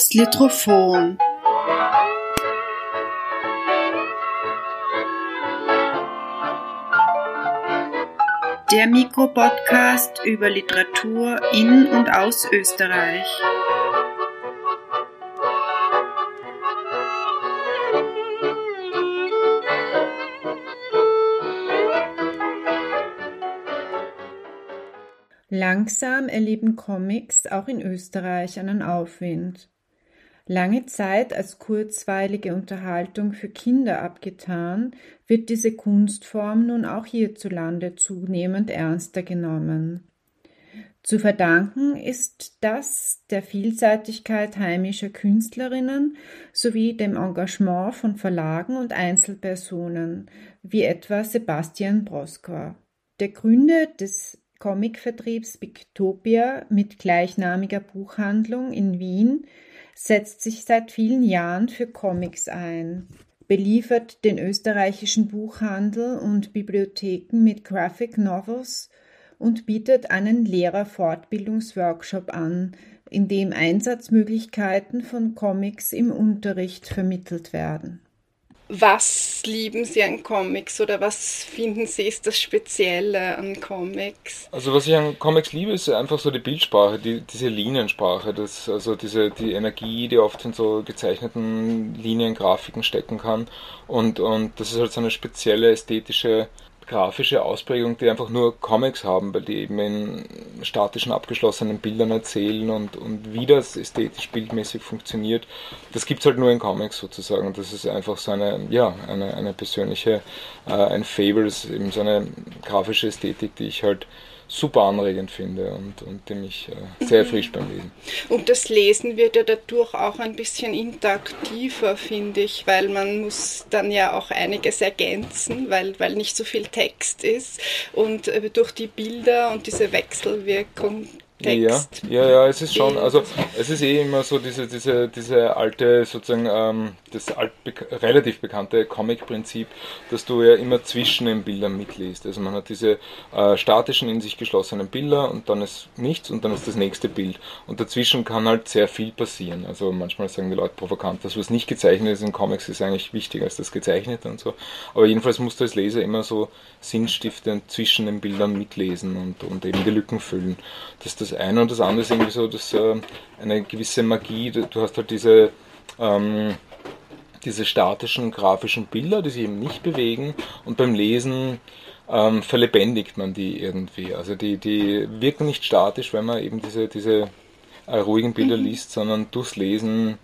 Das Litrophon Der Mikropodcast über Literatur in und aus Österreich. Langsam erleben Comics auch in Österreich einen Aufwind. Lange Zeit als kurzweilige Unterhaltung für Kinder abgetan, wird diese Kunstform nun auch hierzulande zunehmend ernster genommen. Zu verdanken ist das der Vielseitigkeit heimischer Künstlerinnen sowie dem Engagement von Verlagen und Einzelpersonen, wie etwa Sebastian Broskor. Der Gründer des Comicvertriebs Bictopia mit gleichnamiger Buchhandlung in Wien setzt sich seit vielen Jahren für Comics ein, beliefert den österreichischen Buchhandel und Bibliotheken mit Graphic Novels und bietet einen Lehrerfortbildungsworkshop an, in dem Einsatzmöglichkeiten von Comics im Unterricht vermittelt werden was lieben Sie an Comics oder was finden Sie ist das Spezielle an Comics? Also was ich an Comics liebe, ist einfach so die Bildsprache, die, diese Liniensprache, das, also diese die Energie, die oft in so gezeichneten Linien, Grafiken stecken kann und, und das ist halt so eine spezielle ästhetische grafische Ausprägung, die einfach nur Comics haben, weil die eben in statischen, abgeschlossenen Bildern erzählen und, und wie das ästhetisch bildmäßig funktioniert, das gibt es halt nur in Comics sozusagen. Das ist einfach so eine, ja, eine, eine persönliche, äh, ein Fable, ist eben so eine grafische Ästhetik, die ich halt super anregend finde und, und dem ich äh, sehr frisch beim Lesen. Und das Lesen wird ja dadurch auch ein bisschen interaktiver, finde ich, weil man muss dann ja auch einiges ergänzen, weil, weil nicht so viel Text ist und äh, durch die Bilder und diese Wechselwirkung Text. Ja, ja, ja, es ist schon, also es ist eh immer so diese, diese, diese alte, sozusagen, ähm, das alt, relativ bekannte Comic-Prinzip, dass du ja immer zwischen den Bildern mitliest. Also man hat diese äh, statischen, in sich geschlossenen Bilder und dann ist nichts und dann ist das nächste Bild. Und dazwischen kann halt sehr viel passieren. Also manchmal sagen die Leute provokant, dass was nicht gezeichnet ist in Comics ist eigentlich wichtiger als das Gezeichnete und so. Aber jedenfalls musst du als Leser immer so sinnstiftend zwischen den Bildern mitlesen und, und eben die Lücken füllen. Das ist das eine und das andere ist irgendwie so, dass äh, eine gewisse Magie, du hast halt diese, ähm, diese statischen grafischen Bilder, die sich eben nicht bewegen und beim Lesen ähm, verlebendigt man die irgendwie. Also die, die wirken nicht statisch, wenn man eben diese, diese äh, ruhigen Bilder mhm. liest, sondern durchs Lesen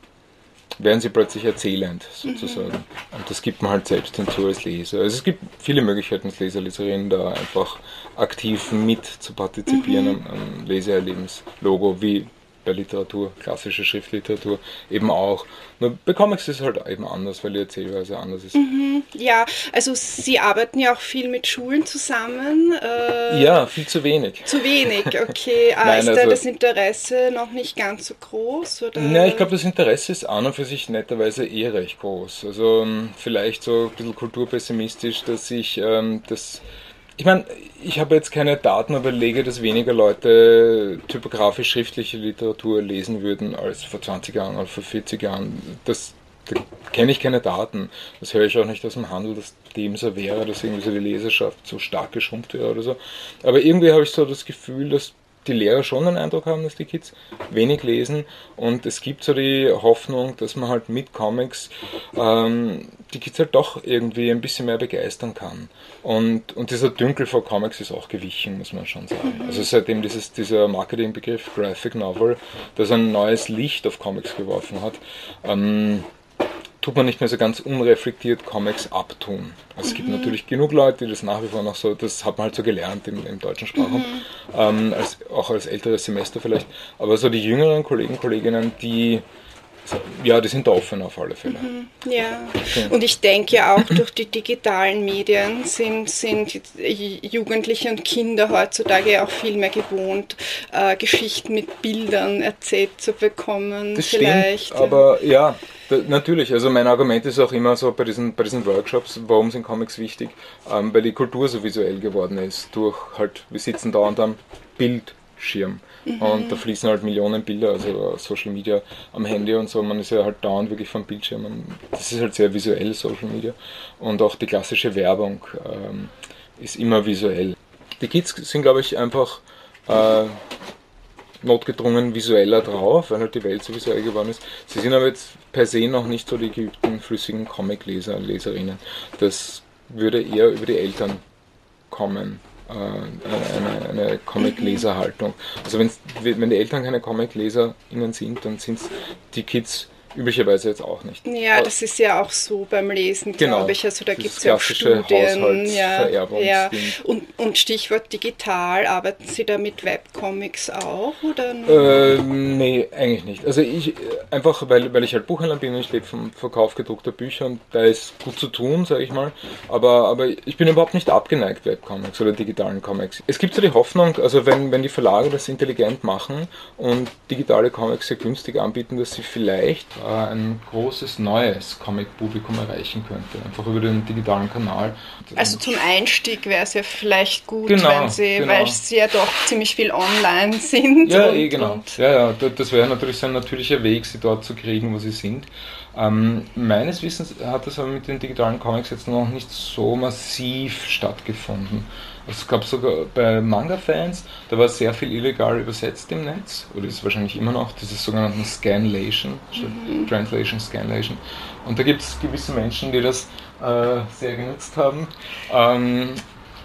werden sie plötzlich erzählend sozusagen. Mhm. Und das gibt man halt selbst hinzu als Leser. Also es gibt viele Möglichkeiten als Leser, Leserin da einfach aktiv mit zu partizipieren mhm. am, am Leseerlebenslogo, wie bei Literatur, klassische Schriftliteratur eben auch. Nur bei Comics ist es halt eben anders, weil die Erzählweise anders ist. Mhm, ja, also Sie arbeiten ja auch viel mit Schulen zusammen. Äh, ja, viel zu wenig. Zu wenig, okay. Ah, Nein, ist also, da das Interesse noch nicht ganz so groß? Oder? Ja, ich glaube, das Interesse ist an und für sich netterweise eh recht groß. Also ähm, vielleicht so ein bisschen kulturpessimistisch, dass ich ähm, das ich meine, ich habe jetzt keine Daten, aber lege, dass weniger Leute typografisch schriftliche Literatur lesen würden als vor 20 Jahren oder vor 40 Jahren. Das, da kenne ich keine Daten. Das höre ich auch nicht aus dem Handel, dass dem so wäre, dass irgendwie so die Leserschaft so stark geschrumpft wäre oder so. Aber irgendwie habe ich so das Gefühl, dass die Lehrer schon den Eindruck haben, dass die Kids wenig lesen und es gibt so die Hoffnung, dass man halt mit Comics ähm, die Kids halt doch irgendwie ein bisschen mehr begeistern kann. Und, und dieser Dünkel vor Comics ist auch gewichen, muss man schon sagen. Also seitdem dieses, dieser Marketingbegriff Graphic Novel, das ein neues Licht auf Comics geworfen hat, ähm, tut man nicht mehr so ganz unreflektiert Comics abtun. Also es gibt mhm. natürlich genug Leute, die das nach wie vor noch so, das hat man halt so gelernt im, im deutschen Sprachraum, mhm. ähm, als, auch als älteres Semester vielleicht. Aber so die jüngeren Kollegen, Kolleginnen, die ja, die sind da offen auf alle Fälle. Mhm, ja, und ich denke ja auch durch die digitalen Medien sind, sind Jugendliche und Kinder heutzutage auch viel mehr gewohnt, äh, Geschichten mit Bildern erzählt zu bekommen. Das vielleicht. Stimmt, aber ja, da, natürlich. Also mein Argument ist auch immer so bei diesen, bei diesen Workshops, warum sind Comics wichtig? Ähm, weil die Kultur so visuell geworden ist, durch halt, wir sitzen dauernd am Bild Bildschirm. Mhm. Und da fließen halt Millionen Bilder, also Social Media am Handy und so. Man ist ja halt dauernd wirklich vom Bildschirm. Das ist halt sehr visuell, Social Media. Und auch die klassische Werbung ähm, ist immer visuell. Die Kids sind, glaube ich, einfach äh, notgedrungen visueller drauf, weil halt die Welt so visuell geworden ist. Sie sind aber jetzt per se noch nicht so die geübten, flüssigen Comic-Leser Leserinnen. Das würde eher über die Eltern kommen. Äh, eine, eine Comic-Leser-Haltung. Also wenn die Eltern keine Comic-LeserInnen sind, dann sind es die Kids üblicherweise jetzt auch nicht. Ja, das ist ja auch so beim Lesen, genau, glaube ich. Also da gibt es ja auch Studien. Ja, ja. Und, und Stichwort digital, arbeiten Sie da mit Webcomics auch? Oder äh, nee, eigentlich nicht. Also ich einfach, weil, weil ich halt Buchhändler bin und ich lebe vom Verkauf gedruckter Bücher und da ist gut zu tun, sage ich mal. Aber, aber ich bin überhaupt nicht abgeneigt Webcomics oder digitalen Comics. Es gibt so die Hoffnung, also wenn, wenn die Verlage das intelligent machen und digitale Comics sehr günstig anbieten, dass sie vielleicht ein großes neues Comic-Publikum erreichen könnte, einfach über den digitalen Kanal. Also zum Einstieg wäre es ja vielleicht gut, genau, wenn sie, genau. weil sie ja doch ziemlich viel online sind. Ja, und, eh genau. ja, ja, das wäre natürlich so ein natürlicher Weg, sie dort zu kriegen, wo sie sind. Ähm, meines Wissens hat das aber mit den digitalen Comics jetzt noch nicht so massiv stattgefunden. Es gab sogar bei Manga-Fans, da war sehr viel illegal übersetzt im Netz, oder ist wahrscheinlich immer noch, dieses sogenannte Scanlation, mhm. Translation, Scanlation. Und da gibt es gewisse Menschen, die das äh, sehr genutzt haben, ähm,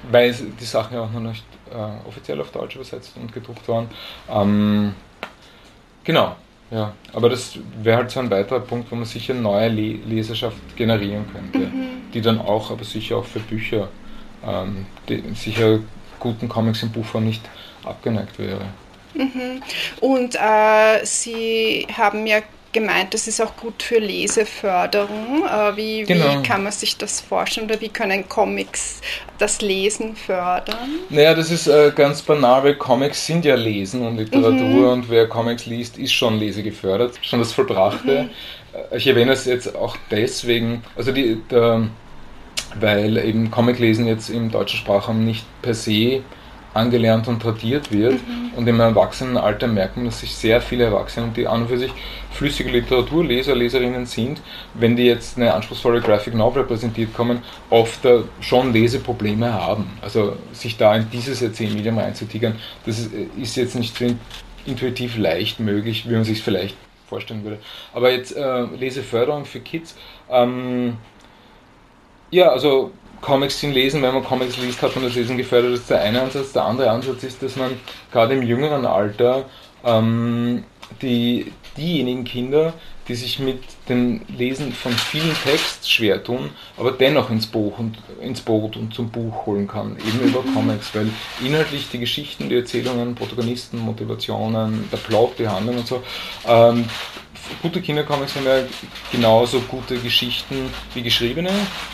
weil die Sachen ja auch noch nicht äh, offiziell auf Deutsch übersetzt und gedruckt waren. Ähm, genau, ja, aber das wäre halt so ein weiterer Punkt, wo man sicher neue Le Leserschaft generieren könnte, mhm. die dann auch, aber sicher auch für Bücher ähm, die, sicher guten Comics im Buchform nicht abgeneigt wäre. Mhm. Und äh, Sie haben ja gemeint, das ist auch gut für Leseförderung. Äh, wie, genau. wie kann man sich das vorstellen oder wie können Comics das Lesen fördern? Naja, das ist äh, ganz banal, weil Comics sind ja Lesen und Literatur mhm. und wer Comics liest, ist schon lesegefördert, schon das Vollbrachte. Mhm. Äh, ich erwähne es jetzt auch deswegen, also die, der, weil eben Comiclesen jetzt im deutschen Sprachraum nicht per se angelernt und tradiert wird. Mhm. Und im Erwachsenenalter merkt man, dass sich sehr viele Erwachsene, die an und für sich flüssige Literaturleser, Leserinnen sind, wenn die jetzt eine anspruchsvolle Graphic Novel präsentiert kommen, oft schon Leseprobleme haben. Also sich da in dieses Erzählmedium reinzutigern, das ist, ist jetzt nicht so intuitiv leicht möglich, wie man sich es vielleicht vorstellen würde. Aber jetzt äh, Leseförderung für Kids. Ähm, ja, also Comics sind lesen, wenn man Comics liest, hat man das Lesen gefördert. Das ist der eine Ansatz. Der andere Ansatz ist, dass man gerade im jüngeren Alter ähm, die, diejenigen Kinder, die sich mit dem Lesen von vielen Text schwer tun, aber dennoch ins Buch und ins Boot und zum Buch holen kann, eben über Comics, weil inhaltlich die Geschichten, die Erzählungen, Protagonisten, Motivationen, der Plot, die Handlung und so, ähm, gute Kindercomics haben ja genauso gute Geschichten wie geschriebene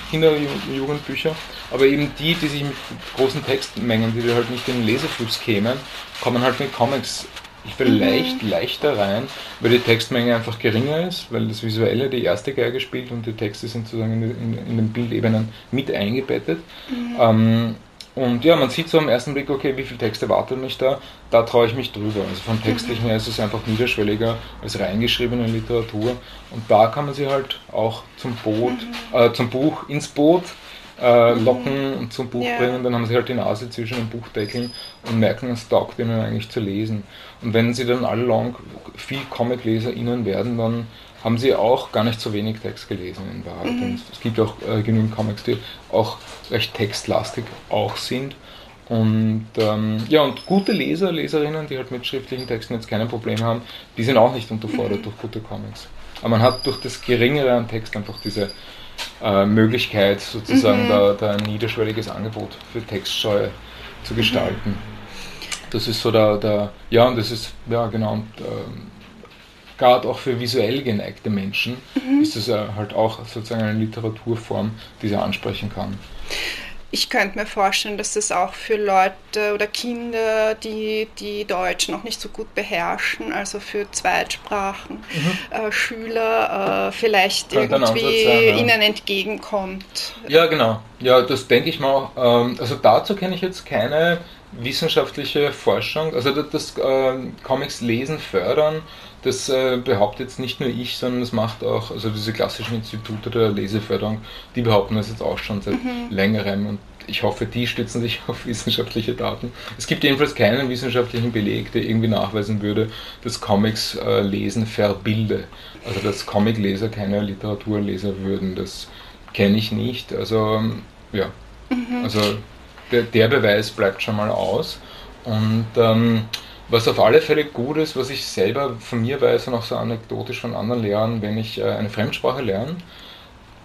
Kinder- und Jugendbücher, aber eben die, die sich mit großen Textmengen, die halt nicht in den Lesefluss kämen, kommen halt mit Comics vielleicht mhm. leichter rein, weil die Textmenge einfach geringer ist, weil das Visuelle die erste Geige spielt und die Texte sind sozusagen in, in, in den Bildebenen mit eingebettet. Mhm. Ähm, und ja, man sieht so am ersten Blick, okay, wie viele Texte warten mich da, da traue ich mich drüber. Also vom Textlichen her ist es einfach niederschwelliger als reingeschriebene Literatur. Und da kann man sie halt auch zum Boot, mhm. äh, zum Buch ins Boot äh, mhm. locken und zum Buch ja. bringen. Dann haben sie halt die Nase zwischen den Buchdeckeln und merken, es taugt ihnen eigentlich zu lesen. Und wenn sie dann alle lang viel Comic-LeserInnen werden, dann haben sie auch gar nicht so wenig Text gelesen in Wahrheit. Mhm. Es gibt auch äh, genügend Comics, die auch recht textlastig auch sind. Und ähm, ja, und gute Leser, Leserinnen, die halt mit schriftlichen Texten jetzt keine Probleme haben, die sind auch nicht unterfordert mhm. durch gute Comics. Aber man hat durch das Geringere an Text einfach diese äh, Möglichkeit, sozusagen mhm. da, da, ein niederschwelliges Angebot für Textscheue zu gestalten. Mhm. Das ist so der, der, ja, und das ist, ja genau, und, ähm, gerade auch für visuell geneigte Menschen mhm. ist es ja halt auch sozusagen eine Literaturform, die sie ansprechen kann. Ich könnte mir vorstellen, dass das auch für Leute oder Kinder, die, die Deutsch noch nicht so gut beherrschen, also für Zweitsprachen, mhm. äh, Schüler äh, vielleicht Könnte irgendwie sein, ja. ihnen entgegenkommt. Ja, genau. Ja, das denke ich mal. Ähm, also dazu kenne ich jetzt keine wissenschaftliche Forschung. Also das, das äh, Comics lesen fördern, das äh, behauptet jetzt nicht nur ich, sondern das macht auch, also diese klassischen Institute der Leseförderung, die behaupten das jetzt auch schon seit mhm. längerem und ich hoffe, die stützen sich auf wissenschaftliche Daten. Es gibt jedenfalls keinen wissenschaftlichen Beleg, der irgendwie nachweisen würde, dass Comics äh, lesen verbilde. Also dass Comicleser keine Literaturleser würden. Das kenne ich nicht. Also ja, mhm. also der, Beweis bleibt schon mal aus. Und ähm, was auf alle Fälle gut ist, was ich selber von mir weiß und auch so anekdotisch von anderen Lehrern, wenn ich äh, eine Fremdsprache lerne,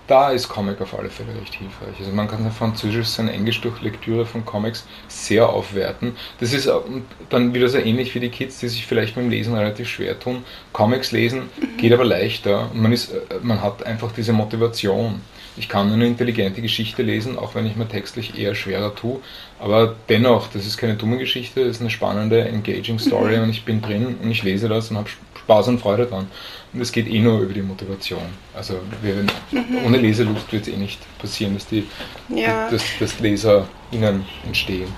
da ist Comic auf alle Fälle recht hilfreich. Also man kann sein Französisch, sein Englisch durch Lektüre von Comics sehr aufwerten. Das ist dann wieder so ähnlich wie die Kids, die sich vielleicht beim Lesen relativ schwer tun. Comics lesen geht aber leichter man, ist, äh, man hat einfach diese Motivation. Ich kann eine intelligente Geschichte lesen, auch wenn ich mir textlich eher schwerer tue. Aber dennoch, das ist keine dumme Geschichte, das ist eine spannende, engaging Story mhm. und ich bin drin und ich lese das und habe Spaß und Freude dran. Und es geht eh nur über die Motivation. Also wir, mhm. ohne Leselust wird es eh nicht passieren, dass, die, ja. dass, dass Leser innen entstehen.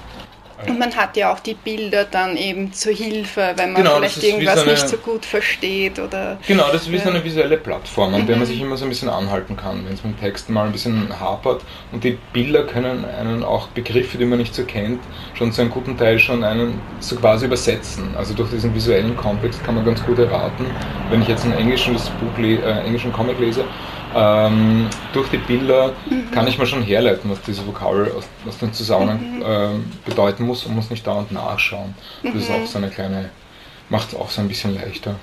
Und man hat ja auch die Bilder dann eben zur Hilfe, wenn man genau, vielleicht irgendwas so eine, nicht so gut versteht oder. Genau, das ist wie so eine visuelle Plattform, an mhm. der man sich immer so ein bisschen anhalten kann, wenn es mit Texten mal ein bisschen hapert. Und die Bilder können einen auch Begriffe, die man nicht so kennt, schon zu einem guten Teil schon einen so quasi übersetzen. Also durch diesen visuellen Kontext kann man ganz gut erraten, wenn ich jetzt ein englisches Buch, äh, englischen Comic lese, ähm, durch die Bilder mhm. kann ich mir schon herleiten, was diese Vokabel aus, aus dem Zusammenhang mhm. ähm, bedeuten muss und muss nicht dauernd nachschauen. Das ist auch mhm. so eine kleine, macht es auch so ein bisschen leichter.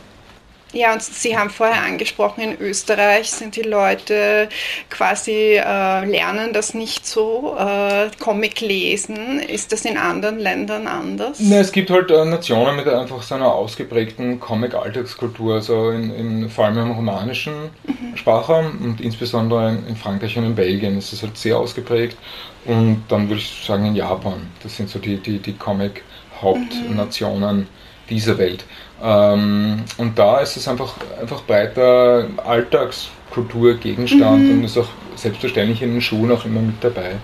Ja, und Sie haben vorher angesprochen, in Österreich sind die Leute quasi äh, lernen das nicht so, äh, Comic lesen. Ist das in anderen Ländern anders? Ne, es gibt halt äh, Nationen mit einfach so einer ausgeprägten Comic-Alltagskultur, also in, in, vor allem im romanischen mhm. Sprachraum und insbesondere in, in Frankreich und in Belgien ist es halt sehr ausgeprägt. Und dann würde ich sagen in Japan, das sind so die, die, die Comic-Hauptnationen mhm. Dieser Welt. Ähm, und da ist es einfach, einfach breiter Alltagskultur, Gegenstand mhm. und ist auch selbstverständlich in den Schulen auch immer mit dabei.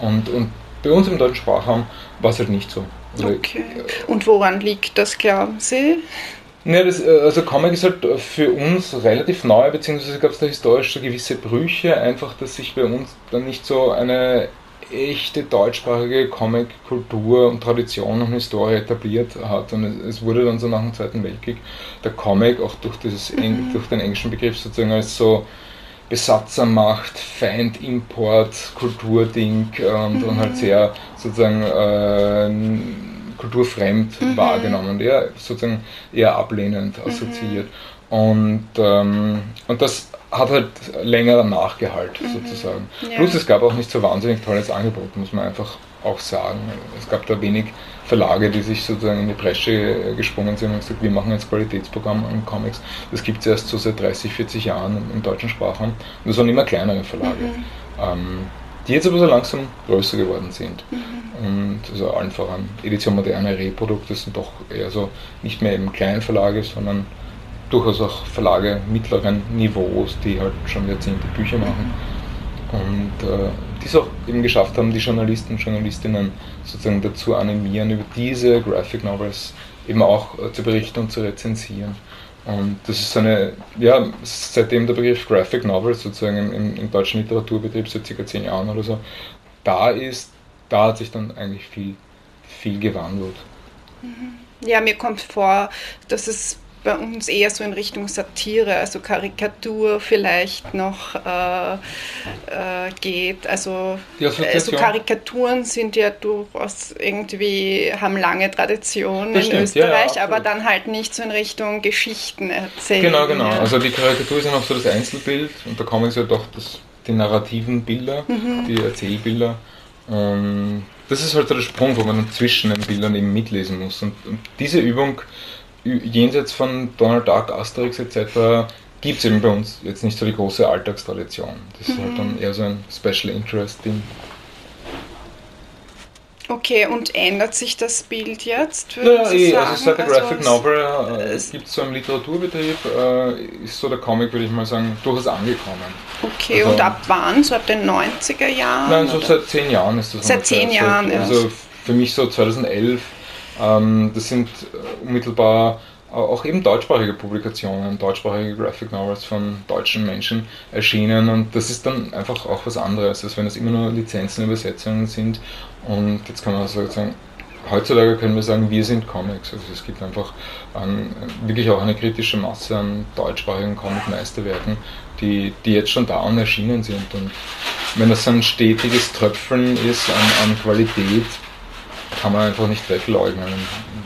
Und, und bei uns im deutschen Sprachraum war es halt nicht so. Okay. Und woran liegt das, glauben Sie? Ja, das, äh, also Comic ist halt für uns relativ neu, beziehungsweise gab es da historisch so gewisse Brüche, einfach, dass sich bei uns dann nicht so eine echte deutschsprachige Comic-Kultur und Tradition und Historie etabliert hat. Und es, wurde dann so nach dem Zweiten Weltkrieg der Comic auch durch, dieses, mhm. durch den englischen Begriff sozusagen als so Besatzermacht, Feindimport, Kulturding und, mhm. und halt sehr sozusagen äh, kulturfremd mhm. wahrgenommen eher sozusagen eher ablehnend assoziiert. Und, ähm, und das hat halt länger Nachgehalt mhm. sozusagen. Ja. Plus es gab auch nicht so wahnsinnig tolles Angebot, muss man einfach auch sagen. Es gab da wenig Verlage, die sich sozusagen in die Bresche gesprungen sind und gesagt, wir machen jetzt Qualitätsprogramm an Comics. Das gibt es erst so seit 30, 40 Jahren im deutschen Sprachraum. Und das waren immer kleinere Verlage. Mhm. Ähm, die jetzt aber so langsam größer geworden sind. Mhm. Und also allen voran Edition Moderne Reprodukte sind doch eher so nicht mehr eben kleine Verlage, sondern durchaus auch Verlage mittleren Niveaus, die halt schon Jahrzehnte Bücher machen und äh, die es auch eben geschafft haben, die Journalisten und Journalistinnen sozusagen dazu animieren, über diese Graphic Novels eben auch äh, zu berichten und zu rezensieren. Und das ist eine, ja, seitdem der Begriff Graphic Novel sozusagen im, im, im deutschen Literaturbetrieb seit circa zehn Jahren oder so da ist, da hat sich dann eigentlich viel, viel gewandelt. Mhm. Ja, mir kommt vor, dass es bei uns eher so in Richtung Satire, also Karikatur vielleicht noch äh, äh, geht. Also, also Karikaturen sind ja durchaus irgendwie, haben lange Tradition das in stimmt, Österreich, ja, ja, aber dann halt nicht so in Richtung Geschichten erzählen. Genau, genau. Ja. Also die Karikatur ist ja noch so das Einzelbild und da kommen ja doch das, die narrativen Bilder, mhm. die Erzählbilder. Ähm, das ist halt so der Sprung, wo man dann zwischen den Bildern eben mitlesen muss. Und, und diese Übung jenseits von Donald Duck, Asterix etc. gibt es eben bei uns jetzt nicht so die große Alltagstradition. Das ist halt dann mhm. eher so ein Special Interest Ding. Okay, und ändert sich das Bild jetzt? Ja, eh, also seit der Graphic also, Novel äh, gibt es so einen Literaturbetrieb, äh, ist so der Comic, würde ich mal sagen, durchaus angekommen. Okay, also, und ab wann? So ab den 90er Jahren? Nein, so oder? seit zehn Jahren ist das. Seit zehn Jahren, ja. Also für mich so 2011. Ähm, das sind äh, unmittelbar auch eben deutschsprachige Publikationen, deutschsprachige Graphic Novels von deutschen Menschen erschienen und das ist dann einfach auch was anderes, als wenn es immer nur Lizenzen, Übersetzungen sind und jetzt kann man sagen, heutzutage können wir sagen, wir sind Comics. Also es gibt einfach an, wirklich auch eine kritische Masse an deutschsprachigen Comic-Meisterwerken, die, die jetzt schon da und erschienen sind. Und wenn das ein stetiges Tröpfeln ist an, an Qualität, kann man einfach nicht wegleugnen.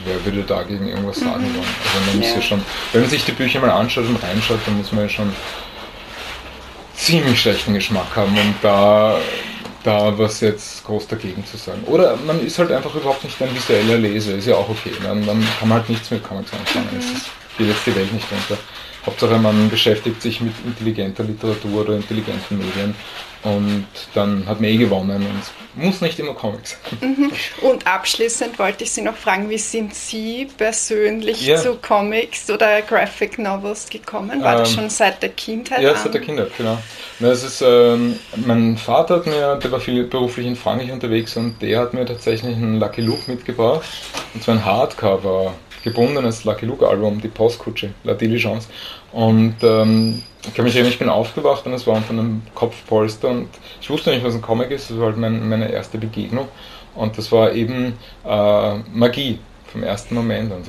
Wer würde dagegen irgendwas sagen wollen? Also man muss ja. schon, wenn man sich die Bücher mal anschaut und reinschaut, dann muss man ja schon ziemlich schlechten Geschmack haben, um da, da was jetzt groß dagegen zu sagen. Oder man ist halt einfach überhaupt nicht ein visueller Leser, ist ja auch okay. Dann, dann kann man halt nichts mit Comics anfangen. Mhm. Es geht jetzt die Welt nicht unter. Hauptsache man beschäftigt sich mit intelligenter Literatur oder intelligenten Medien und dann hat man eh gewonnen und muss nicht immer Comics sein. Mhm. Und abschließend wollte ich Sie noch fragen, wie sind Sie persönlich ja. zu Comics oder Graphic Novels gekommen? War ähm, das schon seit der Kindheit? Ja, an? seit der Kindheit, genau. Das ist, ähm, mein Vater hat mir, der war viel beruflich in Frankreich unterwegs und der hat mir tatsächlich einen Lucky Luke mitgebracht. Und zwar ein Hardcover gebundenes Lucky Luke Album, die Postkutsche, La Diligence. Und ähm, ich kann mich erinnern, ich bin aufgewacht und es war unter einem Kopfpolster und ich wusste nicht, was ein Comic ist, das war halt mein, meine erste Begegnung. Und das war eben äh, Magie vom ersten Moment. Und